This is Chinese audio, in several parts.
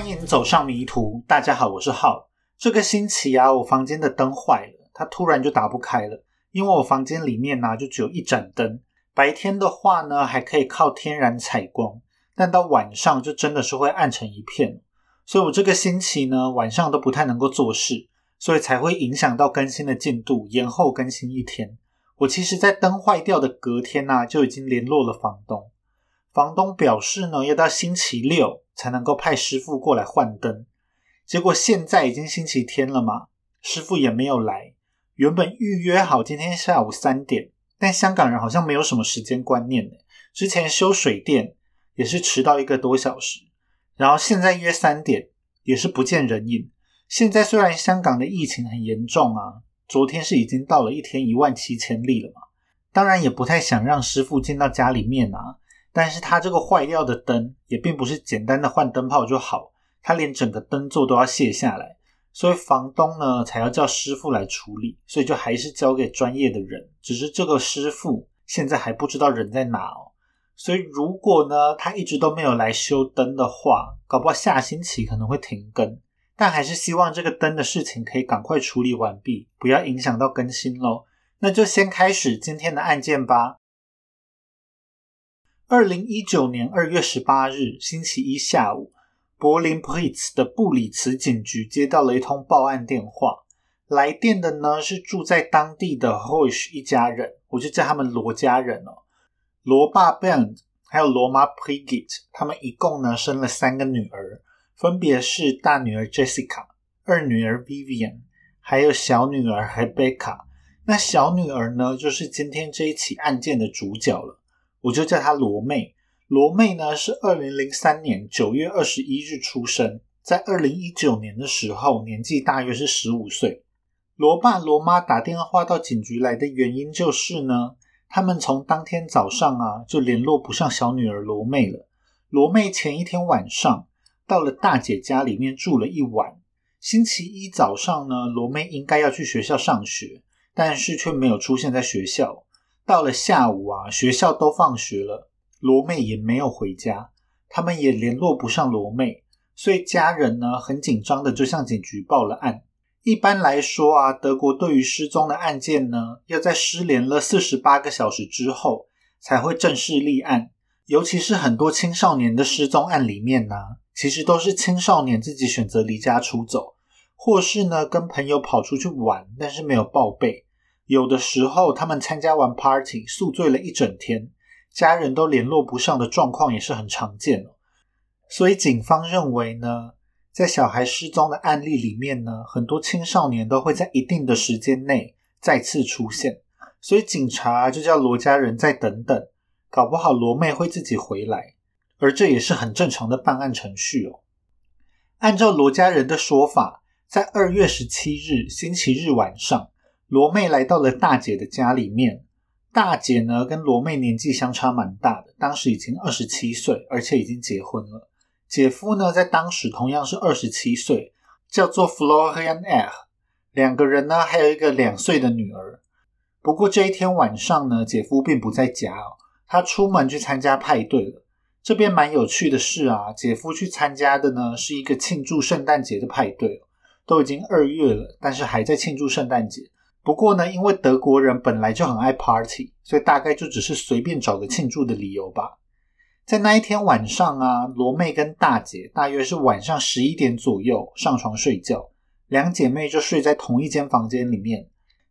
欢迎走上迷途。大家好，我是浩。这个星期啊，我房间的灯坏了，它突然就打不开了。因为我房间里面呢，就只有一盏灯。白天的话呢，还可以靠天然采光，但到晚上就真的是会暗成一片。所以我这个星期呢，晚上都不太能够做事，所以才会影响到更新的进度，延后更新一天。我其实，在灯坏掉的隔天呢，就已经联络了房东。房东表示呢，要到星期六才能够派师傅过来换灯。结果现在已经星期天了嘛，师傅也没有来。原本预约好今天下午三点，但香港人好像没有什么时间观念呢。之前修水电也是迟到一个多小时，然后现在约三点也是不见人影。现在虽然香港的疫情很严重啊。昨天是已经到了一天一万七千例了嘛？当然也不太想让师傅进到家里面啊。但是他这个坏掉的灯也并不是简单的换灯泡就好，他连整个灯座都要卸下来，所以房东呢才要叫师傅来处理，所以就还是交给专业的人。只是这个师傅现在还不知道人在哪哦，所以如果呢他一直都没有来修灯的话，搞不好下星期可能会停更。但还是希望这个灯的事情可以赶快处理完毕，不要影响到更新喽。那就先开始今天的案件吧。二零一九年二月十八日星期一下午，柏林普里茨的布里茨警局接到了一通报案电话。来电的呢是住在当地的 Hoish 一家人，我就叫他们罗家人哦。罗爸 Ben 还有罗妈 Prigit，他们一共呢生了三个女儿。分别是大女儿 Jessica、二女儿 Vivian，还有小女儿 Rebecca。那小女儿呢，就是今天这一起案件的主角了，我就叫她罗妹。罗妹呢是二零零三年九月二十一日出生，在二零一九年的时候，年纪大约是十五岁。罗爸罗妈打电话到警局来的原因就是呢，他们从当天早上啊就联络不上小女儿罗妹了。罗妹前一天晚上。到了大姐家里面住了一晚。星期一早上呢，罗妹应该要去学校上学，但是却没有出现在学校。到了下午啊，学校都放学了，罗妹也没有回家，他们也联络不上罗妹，所以家人呢很紧张的就向警局报了案。一般来说啊，德国对于失踪的案件呢，要在失联了四十八个小时之后才会正式立案，尤其是很多青少年的失踪案里面呢。其实都是青少年自己选择离家出走，或是呢跟朋友跑出去玩，但是没有报备。有的时候他们参加完 party，宿醉了一整天，家人都联络不上的状况也是很常见的。所以警方认为呢，在小孩失踪的案例里面呢，很多青少年都会在一定的时间内再次出现。所以警察就叫罗家人再等等，搞不好罗妹会自己回来。而这也是很正常的办案程序哦。按照罗家人的说法，在二月十七日星期日晚上，罗妹来到了大姐的家里面。大姐呢，跟罗妹年纪相差蛮大的，当时已经二十七岁，而且已经结婚了。姐夫呢，在当时同样是二十七岁，叫做 Florian R。两个人呢，还有一个两岁的女儿。不过这一天晚上呢，姐夫并不在家哦，他出门去参加派对了。这边蛮有趣的是啊，姐夫去参加的呢是一个庆祝圣诞节的派对，都已经二月了，但是还在庆祝圣诞节。不过呢，因为德国人本来就很爱 party，所以大概就只是随便找个庆祝的理由吧。在那一天晚上啊，罗妹跟大姐大约是晚上十一点左右上床睡觉，两姐妹就睡在同一间房间里面。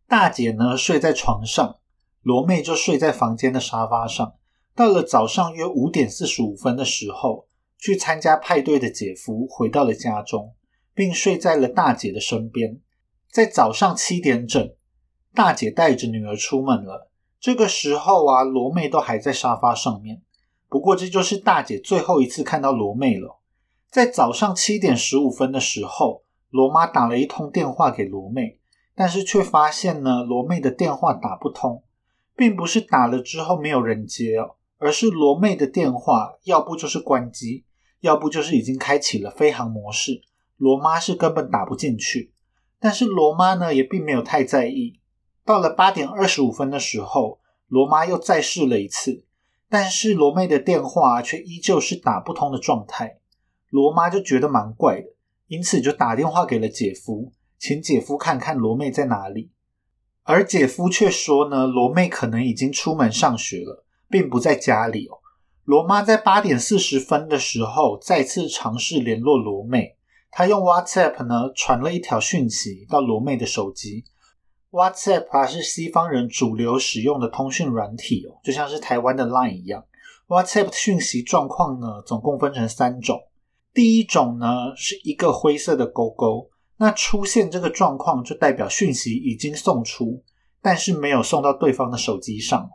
大姐呢睡在床上，罗妹就睡在房间的沙发上。到了早上约五点四十五分的时候，去参加派对的姐夫回到了家中，并睡在了大姐的身边。在早上七点整，大姐带着女儿出门了。这个时候啊，罗妹都还在沙发上面。不过，这就是大姐最后一次看到罗妹了。在早上七点十五分的时候，罗妈打了一通电话给罗妹，但是却发现呢，罗妹的电话打不通，并不是打了之后没有人接哦。而是罗妹的电话，要不就是关机，要不就是已经开启了飞行模式。罗妈是根本打不进去，但是罗妈呢也并没有太在意。到了八点二十五分的时候，罗妈又再试了一次，但是罗妹的电话却依旧是打不通的状态。罗妈就觉得蛮怪的，因此就打电话给了姐夫，请姐夫看看罗妹在哪里。而姐夫却说呢，罗妹可能已经出门上学了，并不在家里哦。罗妈在八点四十分的时候再次尝试联络罗妹，她用 WhatsApp 呢传了一条讯息到罗妹的手机。WhatsApp 啊是西方人主流使用的通讯软体哦，就像是台湾的 Line 一样。WhatsApp 的讯息状况呢，总共分成三种。第一种呢是一个灰色的勾勾，那出现这个状况就代表讯息已经送出，但是没有送到对方的手机上。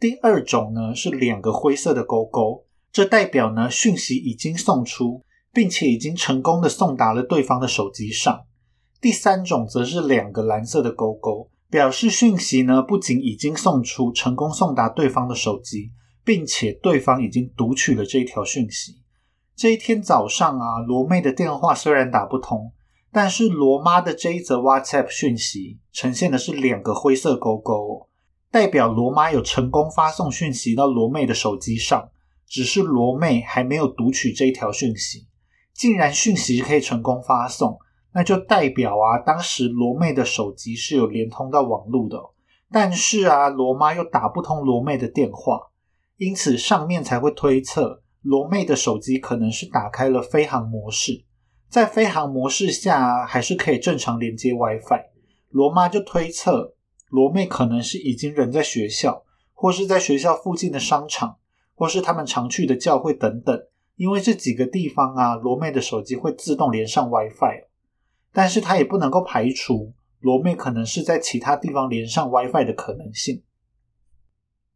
第二种呢是两个灰色的勾勾，这代表呢讯息已经送出，并且已经成功的送达了对方的手机上。第三种则是两个蓝色的勾勾，表示讯息呢不仅已经送出，成功送达对方的手机，并且对方已经读取了这一条讯息。这一天早上啊，罗妹的电话虽然打不通，但是罗妈的这一则 WhatsApp 讯息呈现的是两个灰色勾勾，代表罗妈有成功发送讯息到罗妹的手机上，只是罗妹还没有读取这一条讯息。竟然讯息可以成功发送。那就代表啊，当时罗妹的手机是有连通到网络的，但是啊，罗妈又打不通罗妹的电话，因此上面才会推测罗妹的手机可能是打开了飞行模式，在飞行模式下还是可以正常连接 WiFi。罗妈就推测罗妹可能是已经人在学校，或是在学校附近的商场，或是他们常去的教会等等，因为这几个地方啊，罗妹的手机会自动连上 WiFi。但是他也不能够排除罗妹可能是在其他地方连上 WiFi 的可能性。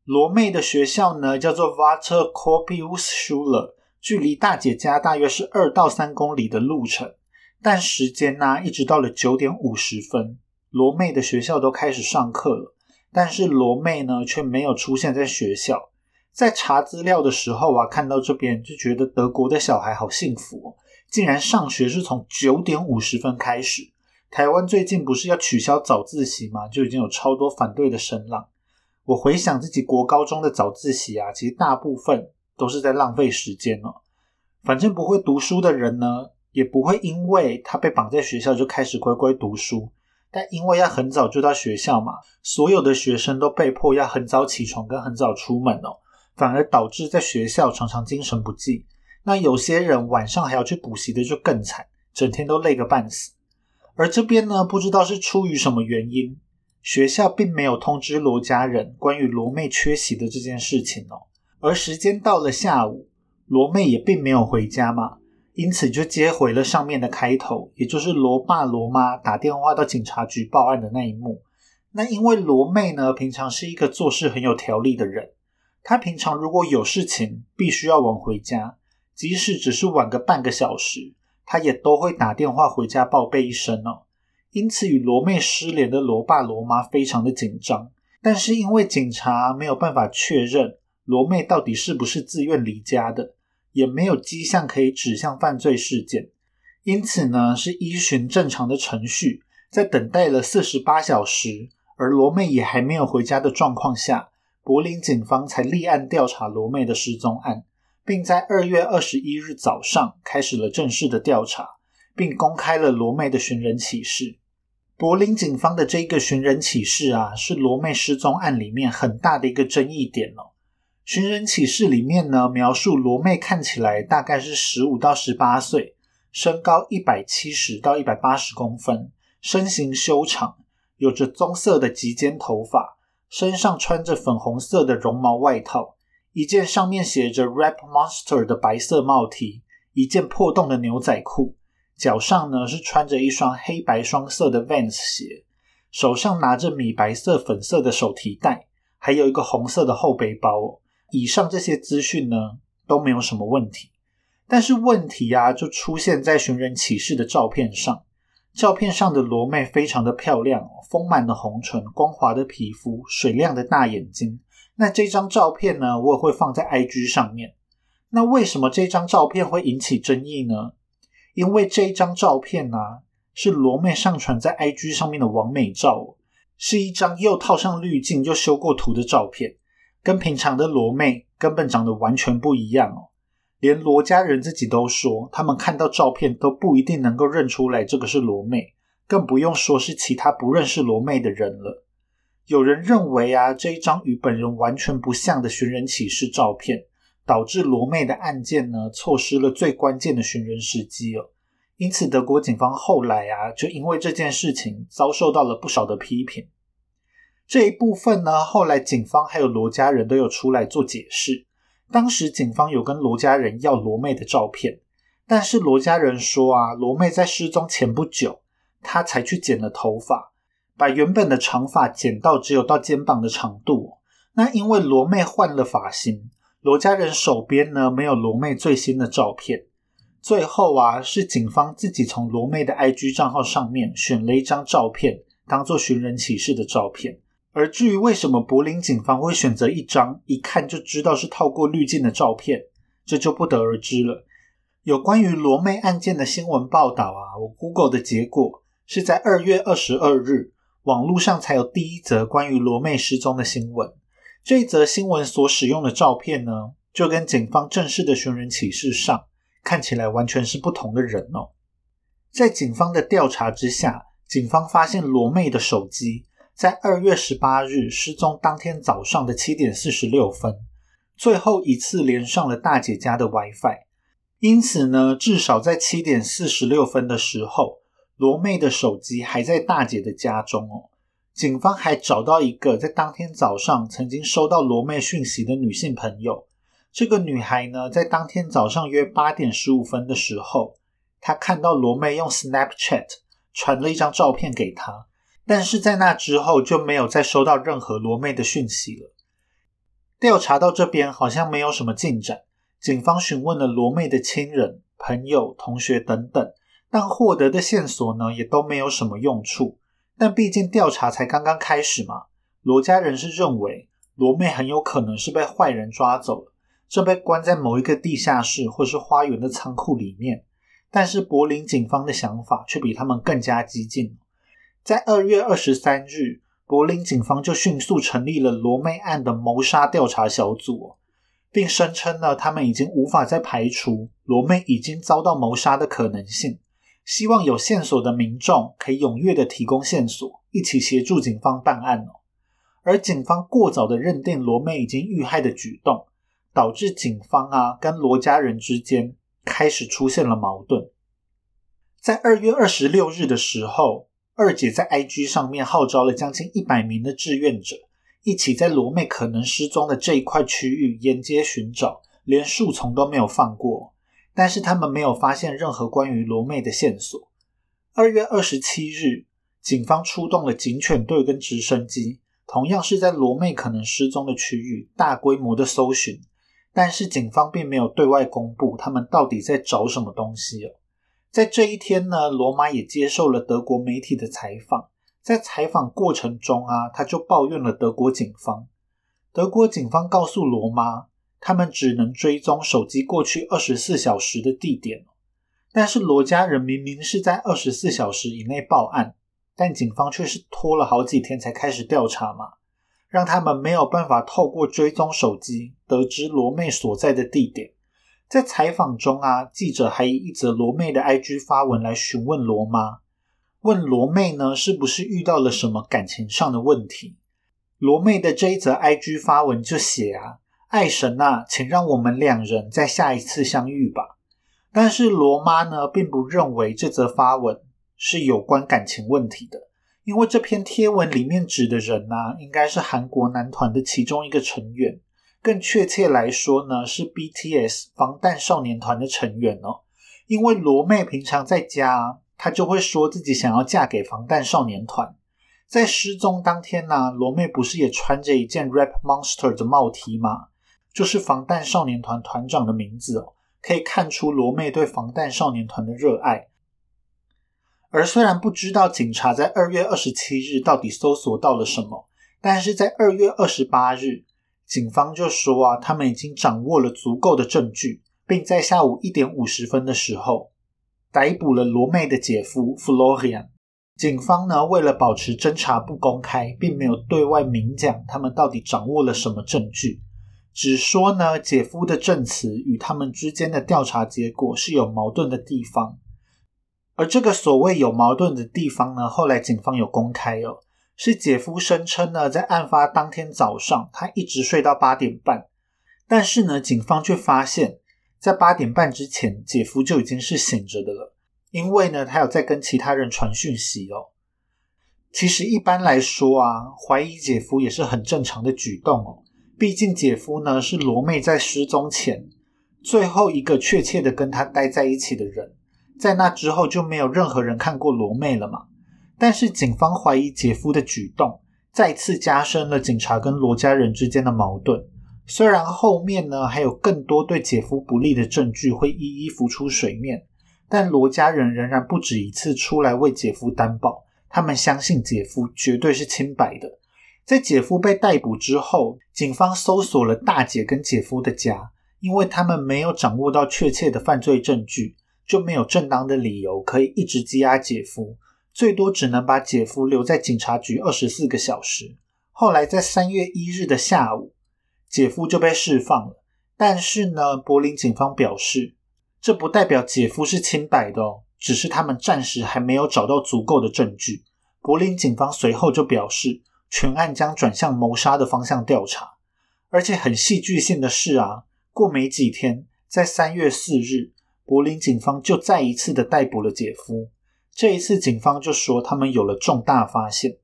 罗妹的学校呢叫做 Water Corpus Schule，距离大姐家大约是二到三公里的路程。但时间呢一直到了九点五十分，罗妹的学校都开始上课了，但是罗妹呢却没有出现在学校。在查资料的时候啊，看到这边就觉得德国的小孩好幸福哦。竟然上学是从九点五十分开始。台湾最近不是要取消早自习吗？就已经有超多反对的声浪。我回想自己国高中的早自习啊，其实大部分都是在浪费时间哦。反正不会读书的人呢，也不会因为他被绑在学校就开始乖乖读书。但因为要很早就到学校嘛，所有的学生都被迫要很早起床跟很早出门哦，反而导致在学校常常精神不济。那有些人晚上还要去补习的就更惨，整天都累个半死。而这边呢，不知道是出于什么原因，学校并没有通知罗家人关于罗妹缺席的这件事情哦。而时间到了下午，罗妹也并没有回家嘛，因此就接回了上面的开头，也就是罗爸罗妈打电话到警察局报案的那一幕。那因为罗妹呢，平常是一个做事很有条理的人，她平常如果有事情必须要往回家。即使只是晚个半个小时，他也都会打电话回家报备一声哦。因此，与罗妹失联的罗爸罗妈非常的紧张。但是，因为警察没有办法确认罗妹到底是不是自愿离家的，也没有迹象可以指向犯罪事件，因此呢，是依循正常的程序，在等待了四十八小时，而罗妹也还没有回家的状况下，柏林警方才立案调查罗妹的失踪案。并在二月二十一日早上开始了正式的调查，并公开了罗妹的寻人启事。柏林警方的这一个寻人启事啊，是罗妹失踪案里面很大的一个争议点哦。寻人启事里面呢，描述罗妹看起来大概是十五到十八岁，身高一百七十到一百八十公分，身形修长，有着棕色的及肩头发，身上穿着粉红色的绒毛外套。一件上面写着 “Rap Monster” 的白色帽 T，一件破洞的牛仔裤，脚上呢是穿着一双黑白双色的 Vans 鞋，手上拿着米白色、粉色的手提袋，还有一个红色的后背包。以上这些资讯呢都没有什么问题，但是问题啊就出现在寻人启事的照片上。照片上的罗妹非常的漂亮，丰满的红唇、光滑的皮肤、水亮的大眼睛。那这张照片呢，我也会放在 IG 上面。那为什么这张照片会引起争议呢？因为这一张照片呢，是罗妹上传在 IG 上面的完美照，是一张又套上滤镜又修过图的照片，跟平常的罗妹根本长得完全不一样哦。连罗家人自己都说，他们看到照片都不一定能够认出来这个是罗妹，更不用说是其他不认识罗妹的人了。有人认为啊，这一张与本人完全不像的寻人启事照片，导致罗妹的案件呢错失了最关键的寻人时机哦。因此，德国警方后来啊，就因为这件事情遭受到了不少的批评。这一部分呢，后来警方还有罗家人都有出来做解释。当时警方有跟罗家人要罗妹的照片，但是罗家人说啊，罗妹在失踪前不久，她才去剪了头发，把原本的长发剪到只有到肩膀的长度。那因为罗妹换了发型，罗家人手边呢没有罗妹最新的照片。最后啊，是警方自己从罗妹的 IG 账号上面选了一张照片，当做寻人启事的照片。而至于为什么柏林警方会选择一张一看就知道是透过滤镜的照片，这就不得而知了。有关于罗妹案件的新闻报道啊，我 Google 的结果是在二月二十二日，网络上才有第一则关于罗妹失踪的新闻。这一则新闻所使用的照片呢，就跟警方正式的寻人启事上看起来完全是不同的人哦。在警方的调查之下，警方发现罗妹的手机。在二月十八日失踪当天早上的七点四十六分，最后一次连上了大姐家的 WiFi。因此呢，至少在七点四十六分的时候，罗妹的手机还在大姐的家中哦。警方还找到一个在当天早上曾经收到罗妹讯息的女性朋友。这个女孩呢，在当天早上约八点十五分的时候，她看到罗妹用 Snapchat 传了一张照片给她。但是在那之后就没有再收到任何罗妹的讯息了。调查到这边好像没有什么进展，警方询问了罗妹的亲人、朋友、同学等等，但获得的线索呢也都没有什么用处。但毕竟调查才刚刚开始嘛，罗家人是认为罗妹很有可能是被坏人抓走了，正被关在某一个地下室或是花园的仓库里面。但是柏林警方的想法却比他们更加激进。在二月二十三日，柏林警方就迅速成立了罗妹案的谋杀调查小组，并声称呢，他们已经无法再排除罗妹已经遭到谋杀的可能性。希望有线索的民众可以踊跃的提供线索，一起协助警方办案哦。而警方过早的认定罗妹已经遇害的举动，导致警方啊跟罗家人之间开始出现了矛盾。在二月二十六日的时候。二姐在 IG 上面号召了将近一百名的志愿者，一起在罗妹可能失踪的这一块区域沿街寻找，连树丛都没有放过。但是他们没有发现任何关于罗妹的线索。二月二十七日，警方出动了警犬队跟直升机，同样是在罗妹可能失踪的区域大规模的搜寻。但是警方并没有对外公布他们到底在找什么东西哦。在这一天呢，罗马也接受了德国媒体的采访。在采访过程中啊，他就抱怨了德国警方。德国警方告诉罗马，他们只能追踪手机过去二十四小时的地点。但是罗家人明明是在二十四小时以内报案，但警方却是拖了好几天才开始调查嘛，让他们没有办法透过追踪手机得知罗妹所在的地点。在采访中啊，记者还以一则罗妹的 IG 发文来询问罗妈，问罗妹呢是不是遇到了什么感情上的问题。罗妹的这一则 IG 发文就写啊，爱神啊，请让我们两人在下一次相遇吧。但是罗妈呢，并不认为这则发文是有关感情问题的，因为这篇贴文里面指的人呢，应该是韩国男团的其中一个成员。更确切来说呢，是 BTS 防弹少年团的成员哦。因为罗妹平常在家，她就会说自己想要嫁给防弹少年团。在失踪当天呢，罗妹不是也穿着一件 Rap Monster 的帽 T 吗？就是防弹少年团团长的名字哦。可以看出罗妹对防弹少年团的热爱。而虽然不知道警察在二月二十七日到底搜索到了什么，但是在二月二十八日。警方就说啊，他们已经掌握了足够的证据，并在下午一点五十分的时候逮捕了罗妹的姐夫 Florian。警方呢，为了保持侦查不公开，并没有对外明讲他们到底掌握了什么证据。只说呢姐夫的证词与他们之间的调查结果是有矛盾的地方。而这个所谓有矛盾的地方呢，后来警方有公开哦，是姐夫声称呢，在案发当天早上，他一直睡到八点半，但是呢，警方却发现，在八点半之前，姐夫就已经是醒着的了，因为呢，他有在跟其他人传讯息哦。其实一般来说啊，怀疑姐夫也是很正常的举动哦，毕竟姐夫呢是罗妹在失踪前最后一个确切的跟他待在一起的人。在那之后就没有任何人看过罗妹了嘛？但是警方怀疑姐夫的举动再次加深了警察跟罗家人之间的矛盾。虽然后面呢还有更多对姐夫不利的证据会一一浮出水面，但罗家人仍然不止一次出来为姐夫担保，他们相信姐夫绝对是清白的。在姐夫被逮捕之后，警方搜索了大姐跟姐夫的家，因为他们没有掌握到确切的犯罪证据。就没有正当的理由可以一直羁押姐夫，最多只能把姐夫留在警察局二十四个小时。后来在三月一日的下午，姐夫就被释放了。但是呢，柏林警方表示，这不代表姐夫是清白的，只是他们暂时还没有找到足够的证据。柏林警方随后就表示，全案将转向谋杀的方向调查。而且很戏剧性的是啊，过没几天，在三月四日。柏林警方就再一次的逮捕了姐夫。这一次，警方就说他们有了重大发现。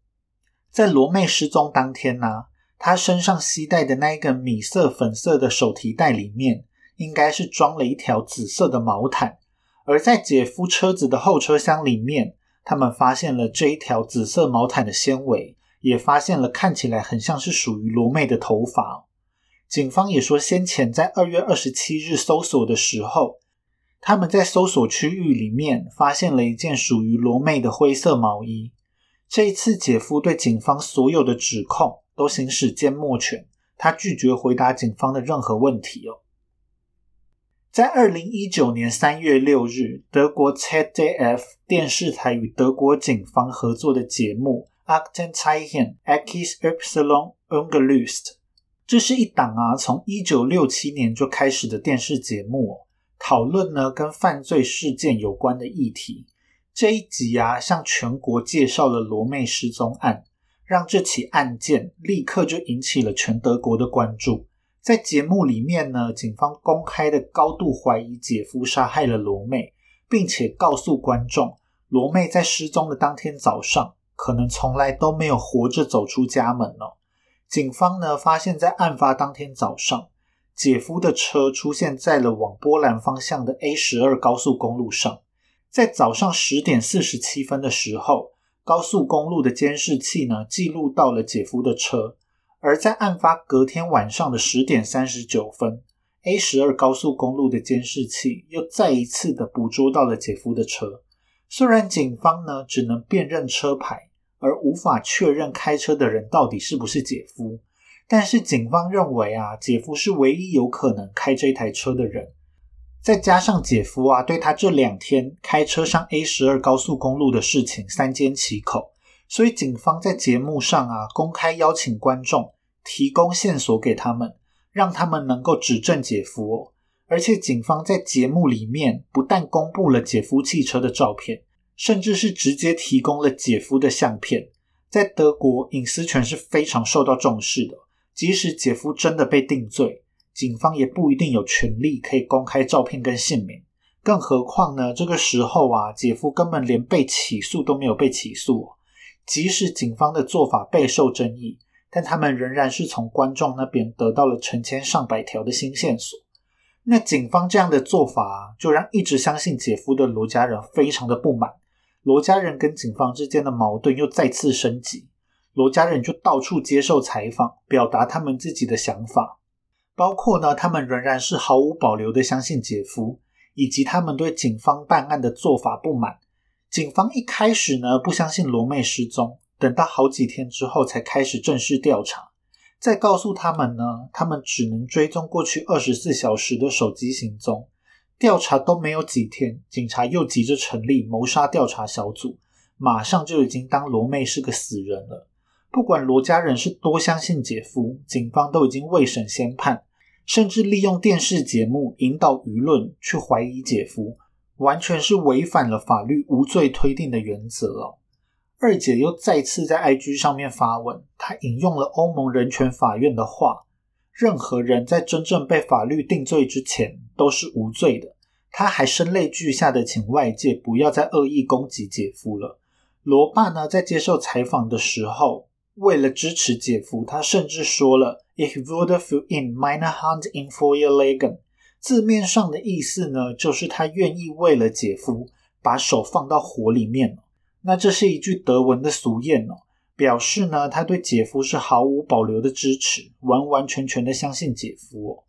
在罗妹失踪当天呢，她身上携带的那一个米色粉色的手提袋里面，应该是装了一条紫色的毛毯。而在姐夫车子的后车厢里面，他们发现了这一条紫色毛毯的纤维，也发现了看起来很像是属于罗妹的头发。警方也说，先前在二月二十七日搜索的时候。他们在搜索区域里面发现了一件属于罗妹的灰色毛衣。这一次，姐夫对警方所有的指控都行使缄默权，他拒绝回答警方的任何问题哦。在二零一九年三月六日，德国 ZDF 电视台与德国警方合作的节目《Akten Zeichen X Epsilon Ungelöst》，这是一档啊，从一九六七年就开始的电视节目。讨论呢跟犯罪事件有关的议题。这一集啊，向全国介绍了罗妹失踪案，让这起案件立刻就引起了全德国的关注。在节目里面呢，警方公开的高度怀疑姐夫杀害了罗妹，并且告诉观众，罗妹在失踪的当天早上，可能从来都没有活着走出家门呢。警方呢，发现在案发当天早上。姐夫的车出现在了往波兰方向的 A 十二高速公路上，在早上十点四十七分的时候，高速公路的监视器呢记录到了姐夫的车，而在案发隔天晚上的十点三十九分，A 十二高速公路的监视器又再一次的捕捉到了姐夫的车。虽然警方呢只能辨认车牌，而无法确认开车的人到底是不是姐夫。但是警方认为啊，姐夫是唯一有可能开这台车的人。再加上姐夫啊，对他这两天开车上 A 十二高速公路的事情三缄其口，所以警方在节目上啊公开邀请观众提供线索给他们，让他们能够指证姐夫哦。而且警方在节目里面不但公布了姐夫汽车的照片，甚至是直接提供了姐夫的相片。在德国，隐私权是非常受到重视的。即使姐夫真的被定罪，警方也不一定有权利可以公开照片跟姓名。更何况呢？这个时候啊，姐夫根本连被起诉都没有被起诉。即使警方的做法备受争议，但他们仍然是从观众那边得到了成千上百条的新线索。那警方这样的做法，就让一直相信姐夫的罗家人非常的不满。罗家人跟警方之间的矛盾又再次升级。罗家人就到处接受采访，表达他们自己的想法，包括呢，他们仍然是毫无保留的相信姐夫，以及他们对警方办案的做法不满。警方一开始呢不相信罗妹失踪，等到好几天之后才开始正式调查，再告诉他们呢，他们只能追踪过去二十四小时的手机行踪。调查都没有几天，警察又急着成立谋杀调查小组，马上就已经当罗妹是个死人了。不管罗家人是多相信姐夫，警方都已经未审先判，甚至利用电视节目引导舆论去怀疑姐夫，完全是违反了法律无罪推定的原则哦。二姐又再次在 IG 上面发文，她引用了欧盟人权法院的话：任何人在真正被法律定罪之前都是无罪的。他还声泪俱下的请外界不要再恶意攻击姐夫了。罗爸呢，在接受采访的时候，为了支持姐夫，他甚至说了 “Ich würde für ihn meine Hand in Feuer legen”，字面上的意思呢，就是他愿意为了姐夫把手放到火里面。那这是一句德文的俗谚哦，表示呢他对姐夫是毫无保留的支持，完完全全的相信姐夫哦。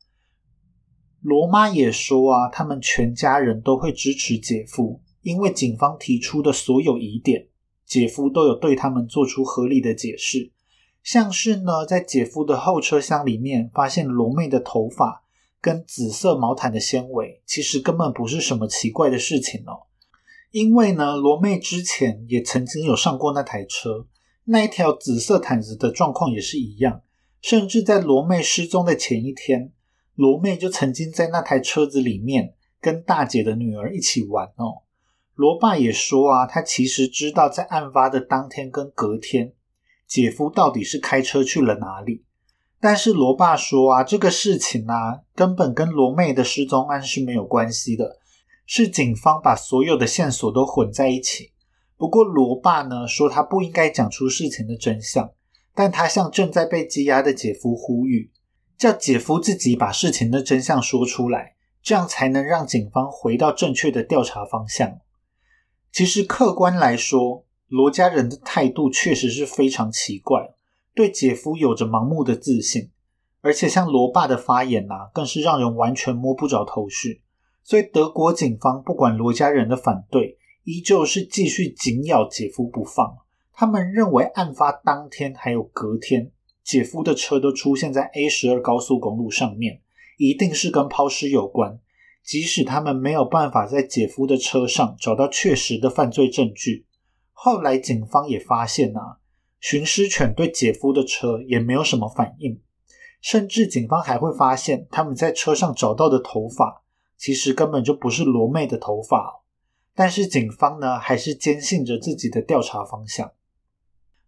罗妈也说啊，他们全家人都会支持姐夫，因为警方提出的所有疑点，姐夫都有对他们做出合理的解释。像是呢，在姐夫的后车厢里面发现罗妹的头发跟紫色毛毯的纤维，其实根本不是什么奇怪的事情哦。因为呢，罗妹之前也曾经有上过那台车，那一条紫色毯子的状况也是一样。甚至在罗妹失踪的前一天，罗妹就曾经在那台车子里面跟大姐的女儿一起玩哦。罗爸也说啊，他其实知道在案发的当天跟隔天，姐夫到底是开车去了哪里。但是罗爸说啊，这个事情啊，根本跟罗妹的失踪案是没有关系的。是警方把所有的线索都混在一起。不过罗爸呢说他不应该讲出事情的真相，但他向正在被羁押的姐夫呼吁，叫姐夫自己把事情的真相说出来，这样才能让警方回到正确的调查方向。其实客观来说，罗家人的态度确实是非常奇怪，对姐夫有着盲目的自信，而且像罗爸的发言啊，更是让人完全摸不着头绪。所以，德国警方不管罗家人的反对，依旧是继续紧咬姐夫不放。他们认为，案发当天还有隔天，姐夫的车都出现在 A 十二高速公路上面，一定是跟抛尸有关。即使他们没有办法在姐夫的车上找到确实的犯罪证据，后来警方也发现啊，寻尸犬对姐夫的车也没有什么反应，甚至警方还会发现他们在车上找到的头发。其实根本就不是罗妹的头发，但是警方呢还是坚信着自己的调查方向。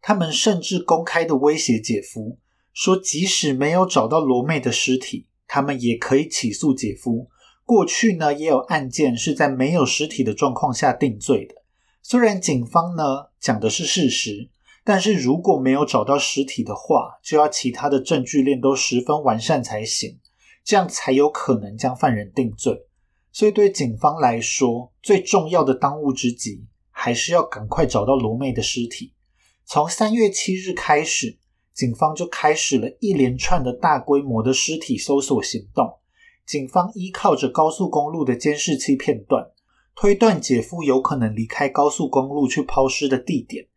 他们甚至公开的威胁姐夫，说即使没有找到罗妹的尸体，他们也可以起诉姐夫。过去呢也有案件是在没有尸体的状况下定罪的。虽然警方呢讲的是事实，但是如果没有找到尸体的话，就要其他的证据链都十分完善才行。这样才有可能将犯人定罪，所以对警方来说，最重要的当务之急还是要赶快找到罗妹的尸体。从三月七日开始，警方就开始了一连串的大规模的尸体搜索行动。警方依靠着高速公路的监视器片段，推断姐夫有可能离开高速公路去抛尸的地点。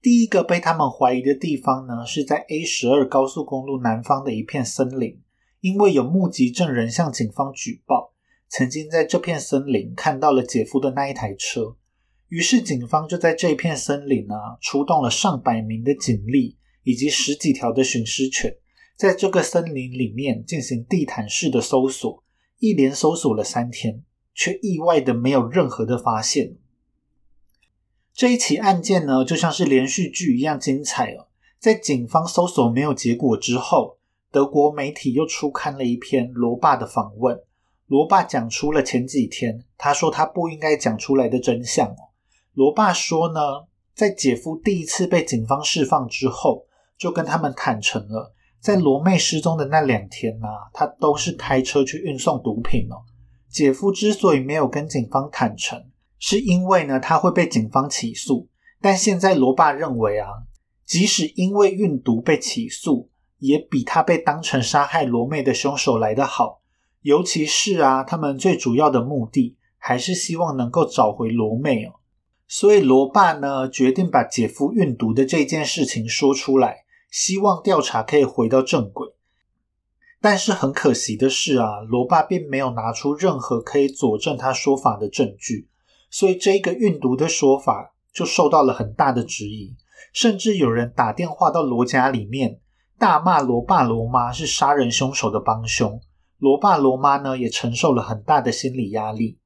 第一个被他们怀疑的地方呢，是在 A 十二高速公路南方的一片森林。因为有目击证人向警方举报，曾经在这片森林看到了姐夫的那一台车，于是警方就在这片森林啊，出动了上百名的警力以及十几条的寻尸犬，在这个森林里面进行地毯式的搜索，一连搜索了三天，却意外的没有任何的发现。这一起案件呢，就像是连续剧一样精彩哦，在警方搜索没有结果之后。德国媒体又出刊了一篇罗爸的访问，罗爸讲出了前几天他说他不应该讲出来的真相哦。罗爸说呢，在姐夫第一次被警方释放之后，就跟他们坦诚了，在罗妹失踪的那两天呢，他都是开车去运送毒品哦。姐夫之所以没有跟警方坦诚，是因为呢他会被警方起诉。但现在罗爸认为啊，即使因为运毒被起诉。也比他被当成杀害罗妹的凶手来得好，尤其是啊，他们最主要的目的还是希望能够找回罗妹哦。所以罗爸呢决定把姐夫运毒的这件事情说出来，希望调查可以回到正轨。但是很可惜的是啊，罗爸并没有拿出任何可以佐证他说法的证据，所以这个运毒的说法就受到了很大的质疑，甚至有人打电话到罗家里面。大骂罗爸罗妈是杀人凶手的帮凶，罗爸罗妈呢也承受了很大的心理压力。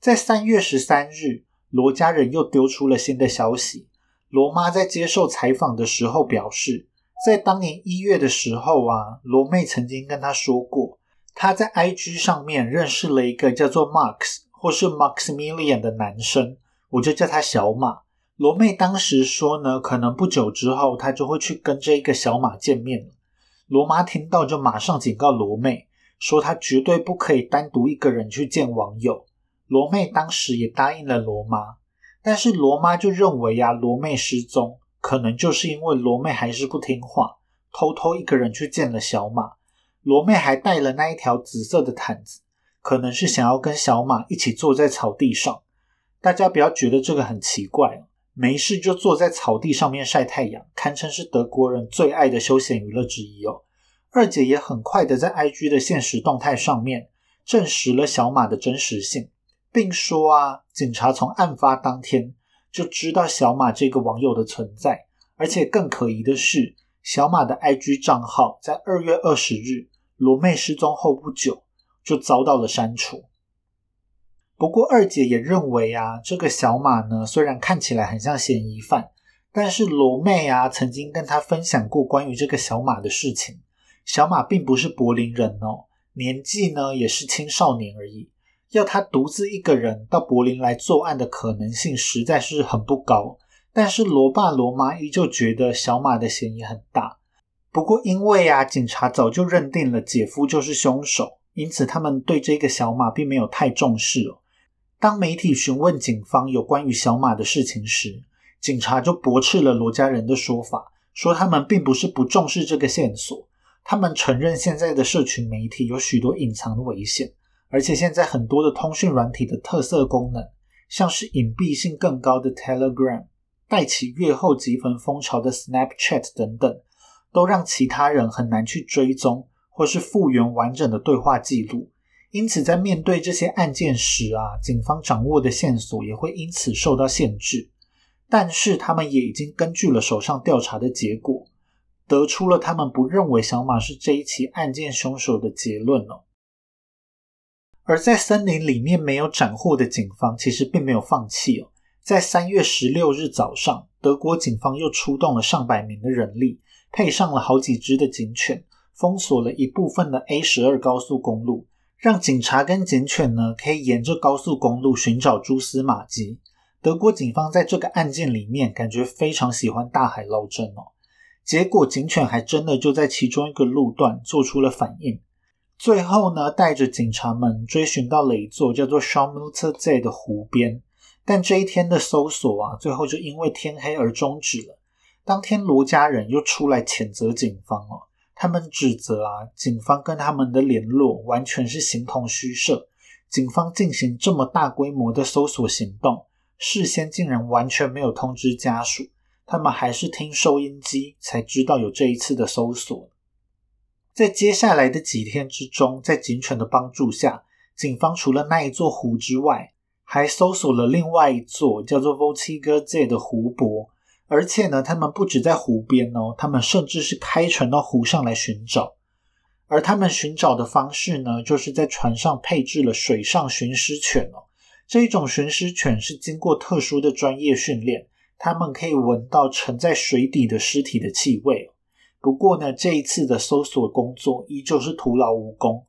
在三月十三日，罗家人又丢出了新的消息。罗妈在接受采访的时候表示，在当年一月的时候啊，罗妹曾经跟她说过，她在 IG 上面认识了一个叫做 Max 或是 Maximilian 的男生，我就叫他小马。罗妹当时说呢，可能不久之后她就会去跟这一个小马见面了。罗妈听到就马上警告罗妹，说她绝对不可以单独一个人去见网友。罗妹当时也答应了罗妈，但是罗妈就认为呀，罗妹失踪可能就是因为罗妹还是不听话，偷偷一个人去见了小马。罗妹还带了那一条紫色的毯子，可能是想要跟小马一起坐在草地上。大家不要觉得这个很奇怪，没事就坐在草地上面晒太阳，堪称是德国人最爱的休闲娱乐之一哦。二姐也很快的在 IG 的现实动态上面证实了小马的真实性。并说啊，警察从案发当天就知道小马这个网友的存在，而且更可疑的是，小马的 IG 账号在二月二十日罗妹失踪后不久就遭到了删除。不过二姐也认为啊，这个小马呢，虽然看起来很像嫌疑犯，但是罗妹啊曾经跟他分享过关于这个小马的事情。小马并不是柏林人哦，年纪呢也是青少年而已。要他独自一个人到柏林来作案的可能性实在是很不高，但是罗爸罗妈依旧觉得小马的嫌疑很大。不过因为啊，警察早就认定了姐夫就是凶手，因此他们对这个小马并没有太重视哦。当媒体询问警方有关于小马的事情时，警察就驳斥了罗家人的说法，说他们并不是不重视这个线索，他们承认现在的社群媒体有许多隐藏的危险。而且现在很多的通讯软体的特色功能，像是隐蔽性更高的 Telegram，带起月后即焚风潮的 Snapchat 等等，都让其他人很难去追踪或是复原完整的对话记录。因此，在面对这些案件时啊，警方掌握的线索也会因此受到限制。但是，他们也已经根据了手上调查的结果，得出了他们不认为小马是这一起案件凶手的结论了。而在森林里面没有斩获的警方，其实并没有放弃哦。在三月十六日早上，德国警方又出动了上百名的人力，配上了好几只的警犬，封锁了一部分的 A 十二高速公路，让警察跟警犬呢可以沿着高速公路寻找蛛丝马迹。德国警方在这个案件里面感觉非常喜欢大海捞针哦，结果警犬还真的就在其中一个路段做出了反应。最后呢，带着警察们追寻到了一座叫做 s h a m u t z 的湖边，但这一天的搜索啊，最后就因为天黑而终止了。当天，罗家人又出来谴责警方哦，他们指责啊，警方跟他们的联络完全是形同虚设。警方进行这么大规模的搜索行动，事先竟然完全没有通知家属，他们还是听收音机才知道有这一次的搜索。在接下来的几天之中，在警犬的帮助下，警方除了那一座湖之外，还搜索了另外一座叫做 v o t i g e z 的湖泊。而且呢，他们不止在湖边哦，他们甚至是开船到湖上来寻找。而他们寻找的方式呢，就是在船上配置了水上寻尸犬哦。这一种寻尸犬是经过特殊的专业训练，他们可以闻到沉在水底的尸体的气味。不过呢，这一次的搜索工作依旧是徒劳无功。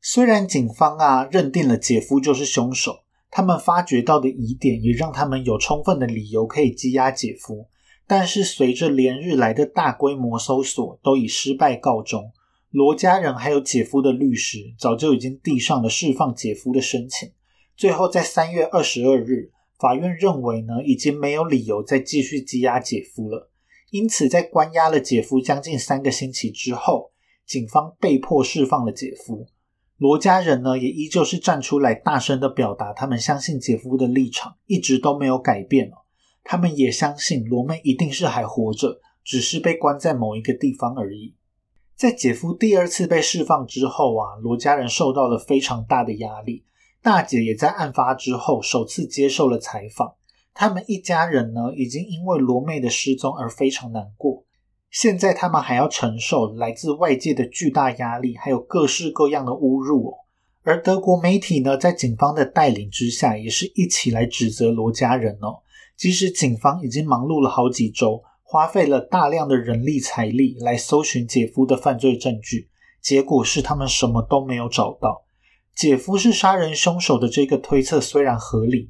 虽然警方啊认定了姐夫就是凶手，他们发觉到的疑点也让他们有充分的理由可以羁押姐夫，但是随着连日来的大规模搜索都以失败告终，罗家人还有姐夫的律师早就已经递上了释放姐夫的申请。最后在三月二十二日，法院认为呢已经没有理由再继续羁押姐夫了。因此，在关押了姐夫将近三个星期之后，警方被迫释放了姐夫。罗家人呢，也依旧是站出来，大声的表达他们相信姐夫的立场，一直都没有改变哦。他们也相信罗妹一定是还活着，只是被关在某一个地方而已。在姐夫第二次被释放之后啊，罗家人受到了非常大的压力。大姐也在案发之后首次接受了采访。他们一家人呢，已经因为罗妹的失踪而非常难过。现在他们还要承受来自外界的巨大压力，还有各式各样的侮辱哦。而德国媒体呢，在警方的带领之下，也是一起来指责罗家人哦。即使警方已经忙碌了好几周，花费了大量的人力财力来搜寻姐夫的犯罪证据，结果是他们什么都没有找到。姐夫是杀人凶手的这个推测虽然合理，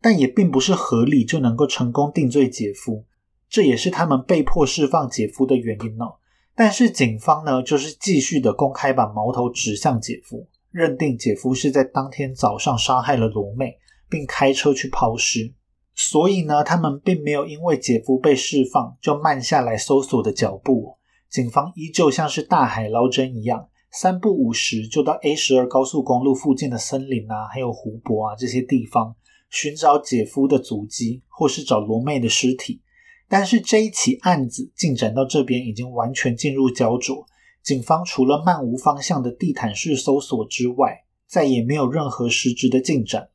但也并不是合理就能够成功定罪姐夫。这也是他们被迫释放姐夫的原因哦。但是警方呢，就是继续的公开把矛头指向姐夫。认定姐夫是在当天早上杀害了罗妹，并开车去抛尸，所以呢，他们并没有因为姐夫被释放就慢下来搜索的脚步。警方依旧像是大海捞针一样，三不五时就到 A 十二高速公路附近的森林啊，还有湖泊啊这些地方寻找姐夫的足迹，或是找罗妹的尸体。但是这一起案子进展到这边，已经完全进入焦灼。警方除了漫无方向的地毯式搜索之外，再也没有任何实质的进展。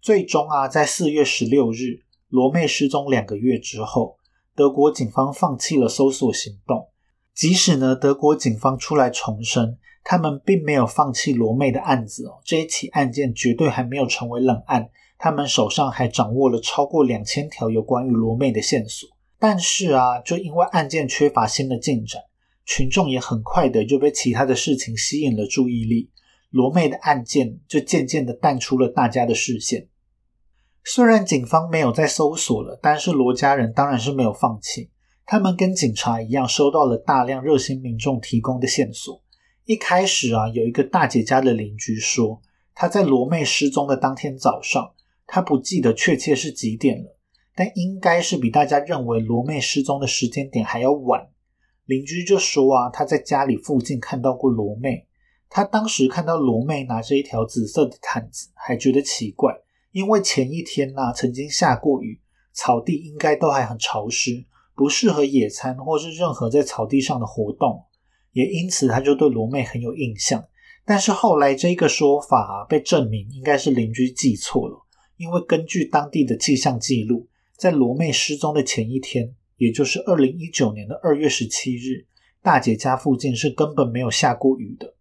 最终啊，在四月十六日，罗妹失踪两个月之后，德国警方放弃了搜索行动。即使呢，德国警方出来重申，他们并没有放弃罗妹的案子哦。这一起案件绝对还没有成为冷案，他们手上还掌握了超过两千条有关于罗妹的线索。但是啊，就因为案件缺乏新的进展。群众也很快的就被其他的事情吸引了注意力，罗妹的案件就渐渐的淡出了大家的视线。虽然警方没有再搜索了，但是罗家人当然是没有放弃。他们跟警察一样，收到了大量热心民众提供的线索。一开始啊，有一个大姐家的邻居说，她在罗妹失踪的当天早上，她不记得确切是几点了，但应该是比大家认为罗妹失踪的时间点还要晚。邻居就说啊，他在家里附近看到过罗妹。他当时看到罗妹拿着一条紫色的毯子，还觉得奇怪，因为前一天呢曾经下过雨，草地应该都还很潮湿，不适合野餐或是任何在草地上的活动。也因此，他就对罗妹很有印象。但是后来这个说法被证明应该是邻居记错了，因为根据当地的气象记录，在罗妹失踪的前一天。也就是二零一九年的二月十七日，大姐家附近是根本没有下过雨的。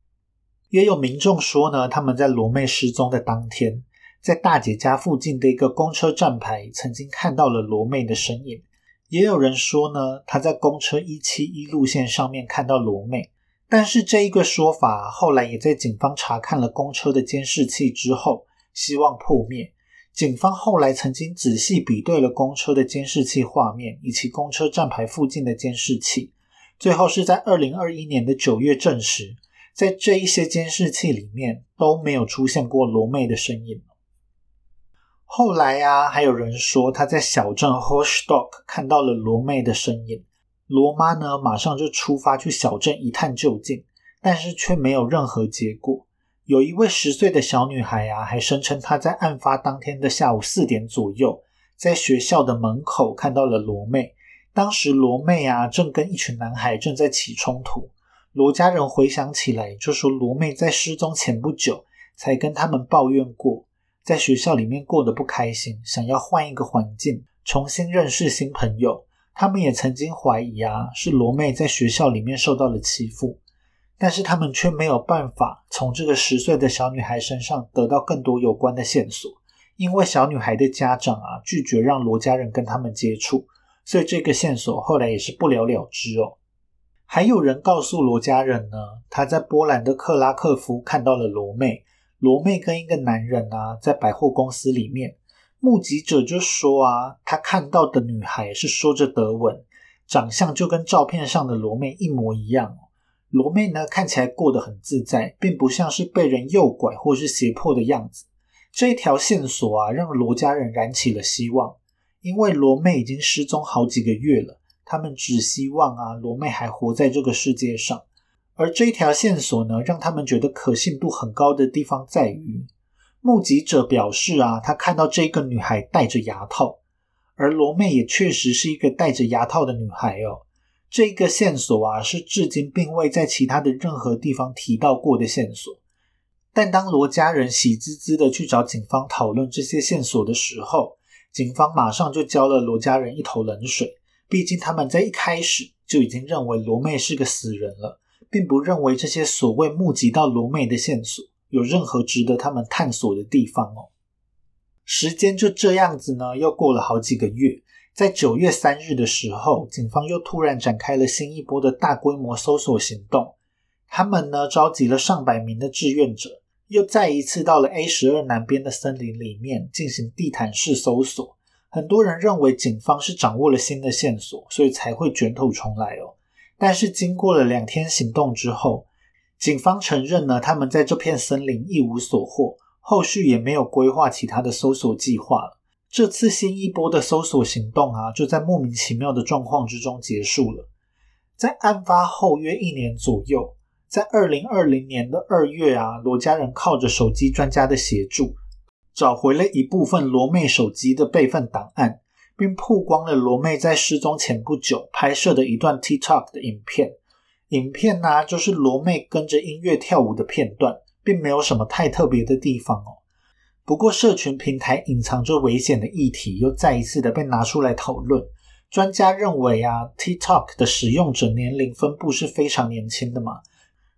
也有民众说呢，他们在罗妹失踪的当天，在大姐家附近的一个公车站牌曾经看到了罗妹的身影。也有人说呢，他在公车一七一路线上面看到罗妹。但是这一个说法后来也在警方查看了公车的监视器之后，希望破灭。警方后来曾经仔细比对了公车的监视器画面以及公车站牌附近的监视器，最后是在二零二一年的九月证实，在这一些监视器里面都没有出现过罗妹的身影。后来呀，还有人说他在小镇 Hostock 看到了罗妹的身影，罗妈呢马上就出发去小镇一探究竟，但是却没有任何结果。有一位十岁的小女孩啊，还声称她在案发当天的下午四点左右，在学校的门口看到了罗妹。当时罗妹啊，正跟一群男孩正在起冲突。罗家人回想起来，就说罗妹在失踪前不久才跟他们抱怨过，在学校里面过得不开心，想要换一个环境，重新认识新朋友。他们也曾经怀疑啊，是罗妹在学校里面受到了欺负。但是他们却没有办法从这个十岁的小女孩身上得到更多有关的线索，因为小女孩的家长啊拒绝让罗家人跟他们接触，所以这个线索后来也是不了了之哦。还有人告诉罗家人呢，他在波兰的克拉克夫看到了罗妹，罗妹跟一个男人啊在百货公司里面，目击者就说啊，他看到的女孩是说着德文，长相就跟照片上的罗妹一模一样。罗妹呢，看起来过得很自在，并不像是被人诱拐或是胁迫的样子。这一条线索啊，让罗家人燃起了希望，因为罗妹已经失踪好几个月了，他们只希望啊，罗妹还活在这个世界上。而这一条线索呢，让他们觉得可信度很高的地方在于，目击者表示啊，他看到这个女孩戴着牙套，而罗妹也确实是一个戴着牙套的女孩哦。这个线索啊，是至今并未在其他的任何地方提到过的线索。但当罗家人喜滋滋的去找警方讨论这些线索的时候，警方马上就浇了罗家人一头冷水。毕竟他们在一开始就已经认为罗妹是个死人了，并不认为这些所谓募集到罗妹的线索有任何值得他们探索的地方哦。时间就这样子呢，又过了好几个月。在九月三日的时候，警方又突然展开了新一波的大规模搜索行动。他们呢，召集了上百名的志愿者，又再一次到了 A 十二南边的森林里面进行地毯式搜索。很多人认为警方是掌握了新的线索，所以才会卷土重来哦。但是经过了两天行动之后，警方承认呢，他们在这片森林一无所获，后续也没有规划其他的搜索计划了。这次新一波的搜索行动啊，就在莫名其妙的状况之中结束了。在案发后约一年左右，在二零二零年的二月啊，罗家人靠着手机专家的协助，找回了一部分罗妹手机的备份档案，并曝光了罗妹在失踪前不久拍摄的一段 TikTok 的影片。影片呢，就是罗妹跟着音乐跳舞的片段，并没有什么太特别的地方哦。不过，社群平台隐藏着危险的议题又再一次的被拿出来讨论。专家认为啊，TikTok 的使用者年龄分布是非常年轻的嘛，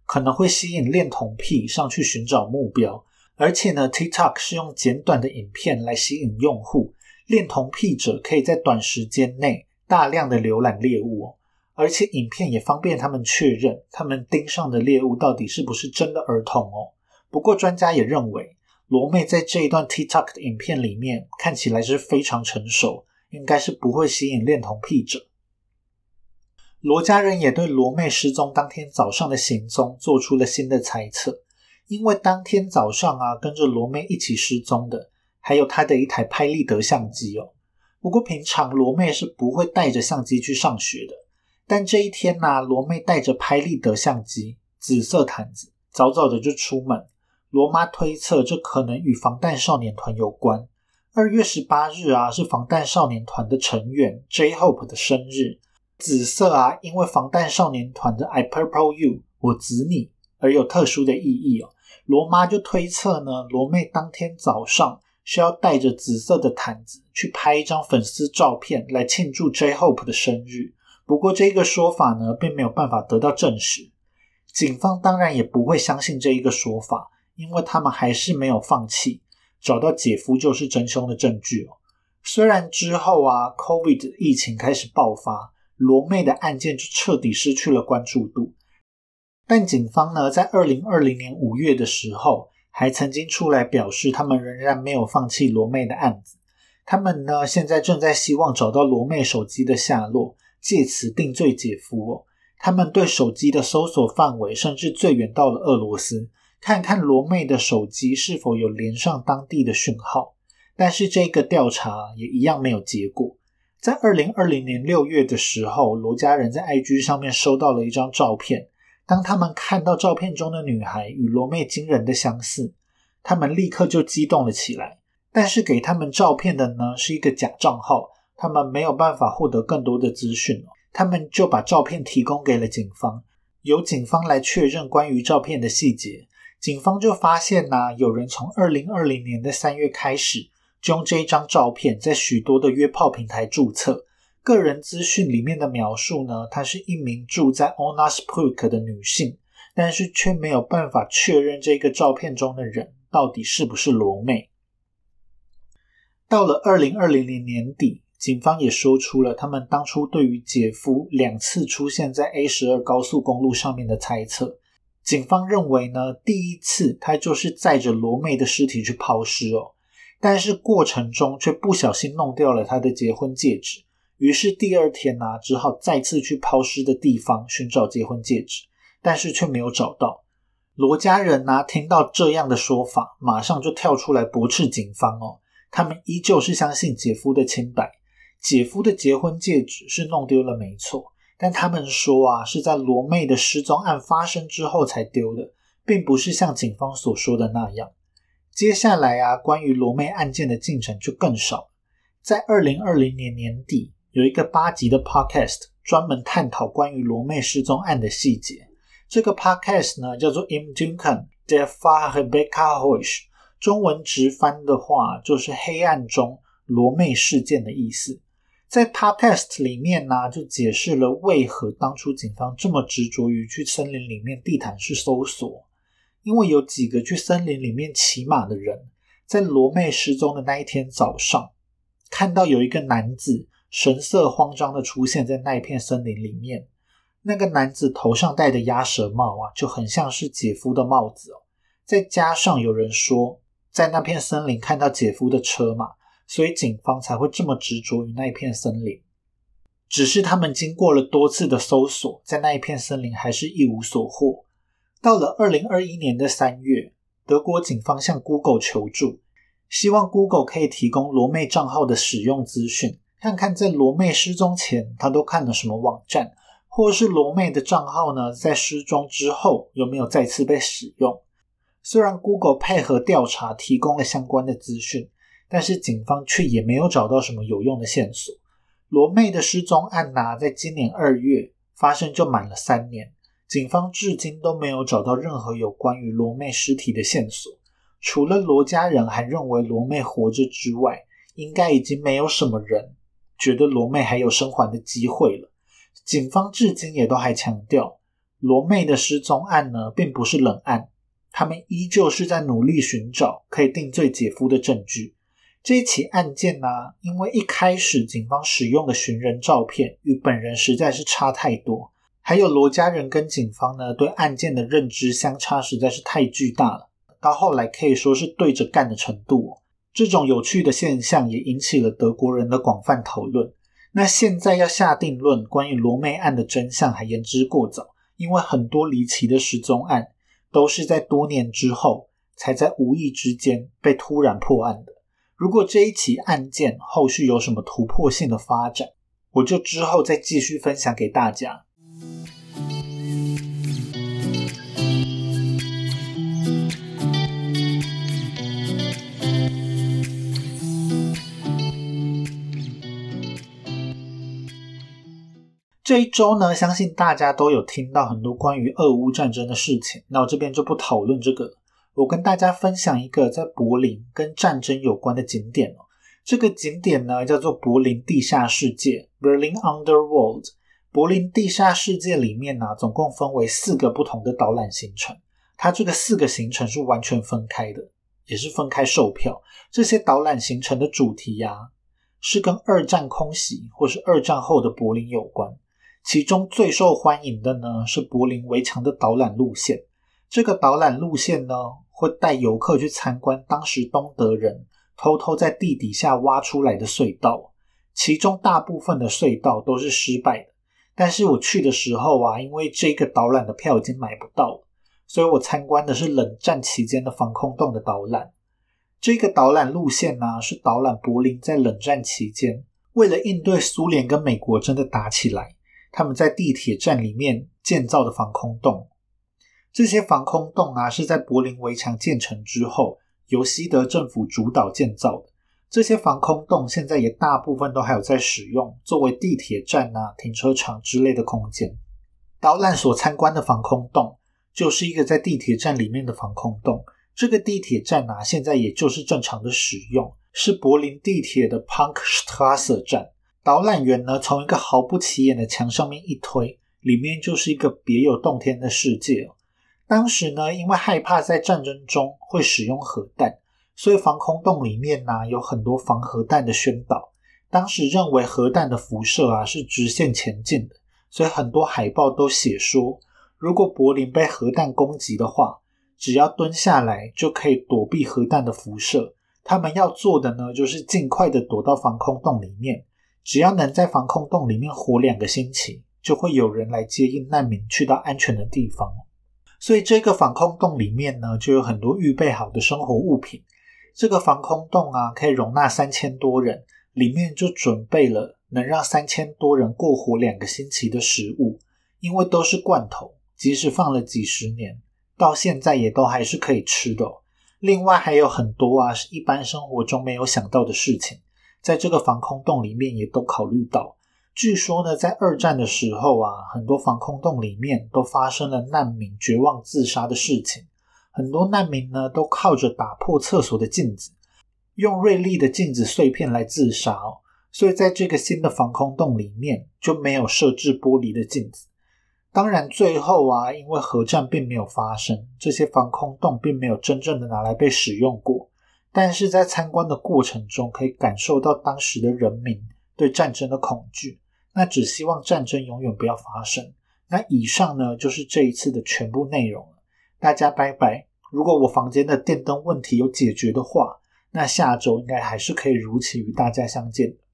可能会吸引恋童癖上去寻找目标。而且呢，TikTok 是用简短的影片来吸引用户，恋童癖者可以在短时间内大量的浏览猎物哦，而且影片也方便他们确认他们盯上的猎物到底是不是真的儿童哦。不过，专家也认为。罗妹在这一段 TikTok 的影片里面看起来是非常成熟，应该是不会吸引恋童癖者。罗家人也对罗妹失踪当天早上的行踪做出了新的猜测，因为当天早上啊，跟着罗妹一起失踪的还有他的一台拍立得相机哦。不过平常罗妹是不会带着相机去上学的，但这一天呢，罗妹带着拍立得相机、紫色毯子，早早的就出门。罗妈推测，这可能与防弹少年团有关。二月十八日啊，是防弹少年团的成员 J Hope 的生日。紫色啊，因为防弹少年团的 I Purple You 我指你而有特殊的意义哦。罗妈就推测呢，罗妹当天早上需要带着紫色的毯子去拍一张粉丝照片来庆祝 J Hope 的生日。不过这个说法呢，并没有办法得到证实。警方当然也不会相信这一个说法。因为他们还是没有放弃，找到姐夫就是真凶的证据哦。虽然之后啊，COVID 疫情开始爆发，罗妹的案件就彻底失去了关注度。但警方呢，在二零二零年五月的时候，还曾经出来表示，他们仍然没有放弃罗妹的案子。他们呢，现在正在希望找到罗妹手机的下落，借此定罪姐夫哦。他们对手机的搜索范围，甚至最远到了俄罗斯。看看罗妹的手机是否有连上当地的讯号，但是这个调查也一样没有结果。在二零二零年六月的时候，罗家人在 IG 上面收到了一张照片。当他们看到照片中的女孩与罗妹惊人的相似，他们立刻就激动了起来。但是给他们照片的呢是一个假账号，他们没有办法获得更多的资讯他们就把照片提供给了警方，由警方来确认关于照片的细节。警方就发现呐，有人从二零二零年的三月开始，就用这一张照片在许多的约炮平台注册。个人资讯里面的描述呢，她是一名住在 Onaspuk 的女性，但是却没有办法确认这个照片中的人到底是不是罗妹。到了二零二零年年底，警方也说出了他们当初对于姐夫两次出现在 A 十二高速公路上面的猜测。警方认为呢，第一次他就是载着罗妹的尸体去抛尸哦，但是过程中却不小心弄掉了他的结婚戒指，于是第二天呢，只好再次去抛尸的地方寻找结婚戒指，但是却没有找到。罗家人呢，听到这样的说法，马上就跳出来驳斥警方哦，他们依旧是相信姐夫的清白，姐夫的结婚戒指是弄丢了，没错。但他们说啊，是在罗妹的失踪案发生之后才丢的，并不是像警方所说的那样。接下来啊，关于罗妹案件的进程就更少。在二零二零年年底，有一个八集的 podcast 专门探讨关于罗妹失踪案的细节。这个 podcast 呢叫做 Im Duncan de Fa Rebecca Hoish，中文直翻的话就是“黑暗中罗妹事件”的意思。在 Podcast 里面呢，就解释了为何当初警方这么执着于去森林里面地毯式搜索，因为有几个去森林里面骑马的人，在罗妹失踪的那一天早上，看到有一个男子神色慌张的出现在那一片森林里面。那个男子头上戴的鸭舌帽啊，就很像是姐夫的帽子哦。再加上有人说，在那片森林看到姐夫的车嘛，所以警方才会这么执着于那一片森林。只是他们经过了多次的搜索，在那一片森林还是一无所获。到了二零二一年的三月，德国警方向 Google 求助，希望 Google 可以提供罗妹账号的使用资讯，看看在罗妹失踪前他都看了什么网站。或是罗妹的账号呢，在失踪之后有没有再次被使用？虽然 Google 配合调查提供了相关的资讯，但是警方却也没有找到什么有用的线索。罗妹的失踪案呢，在今年二月发生就满了三年，警方至今都没有找到任何有关于罗妹尸体的线索。除了罗家人还认为罗妹活着之外，应该已经没有什么人觉得罗妹还有生还的机会了。警方至今也都还强调，罗妹的失踪案呢，并不是冷案，他们依旧是在努力寻找可以定罪姐夫的证据。这一起案件呢，因为一开始警方使用的寻人照片与本人实在是差太多，还有罗家人跟警方呢对案件的认知相差实在是太巨大了，到后来可以说是对着干的程度。这种有趣的现象也引起了德国人的广泛讨论。那现在要下定论，关于罗妹案的真相还言之过早，因为很多离奇的失踪案都是在多年之后才在无意之间被突然破案的。如果这一起案件后续有什么突破性的发展，我就之后再继续分享给大家。这一周呢，相信大家都有听到很多关于俄乌战争的事情。那我这边就不讨论这个，我跟大家分享一个在柏林跟战争有关的景点哦。这个景点呢叫做柏林地下世界 （Berlin Underworld）。柏林地下世界里面呢，总共分为四个不同的导览行程。它这个四个行程是完全分开的，也是分开售票。这些导览行程的主题呀，是跟二战空袭或是二战后的柏林有关。其中最受欢迎的呢是柏林围墙的导览路线。这个导览路线呢会带游客去参观当时东德人偷偷在地底下挖出来的隧道。其中大部分的隧道都是失败的。但是我去的时候啊，因为这个导览的票已经买不到，所以我参观的是冷战期间的防空洞的导览。这个导览路线呢是导览柏林在冷战期间为了应对苏联跟美国真的打起来。他们在地铁站里面建造的防空洞，这些防空洞啊是在柏林围墙建成之后，由西德政府主导建造的。这些防空洞现在也大部分都还有在使用，作为地铁站啊、停车场之类的空间。导览所参观的防空洞，就是一个在地铁站里面的防空洞。这个地铁站啊，现在也就是正常的使用，是柏林地铁的 Punkstrasse 站。导览员呢，从一个毫不起眼的墙上面一推，里面就是一个别有洞天的世界。当时呢，因为害怕在战争中会使用核弹，所以防空洞里面呢有很多防核弹的宣导。当时认为核弹的辐射啊是直线前进的，所以很多海报都写说，如果柏林被核弹攻击的话，只要蹲下来就可以躲避核弹的辐射。他们要做的呢，就是尽快的躲到防空洞里面。只要能在防空洞里面活两个星期，就会有人来接应难民去到安全的地方。所以这个防空洞里面呢，就有很多预备好的生活物品。这个防空洞啊，可以容纳三千多人，里面就准备了能让三千多人过活两个星期的食物。因为都是罐头，即使放了几十年，到现在也都还是可以吃的。另外还有很多啊，是一般生活中没有想到的事情。在这个防空洞里面也都考虑到。据说呢，在二战的时候啊，很多防空洞里面都发生了难民绝望自杀的事情。很多难民呢都靠着打破厕所的镜子，用锐利的镜子碎片来自杀。所以在这个新的防空洞里面就没有设置玻璃的镜子。当然，最后啊，因为核战并没有发生，这些防空洞并没有真正的拿来被使用过。但是在参观的过程中，可以感受到当时的人民对战争的恐惧，那只希望战争永远不要发生。那以上呢，就是这一次的全部内容了。大家拜拜。如果我房间的电灯问题有解决的话，那下周应该还是可以如期与大家相见。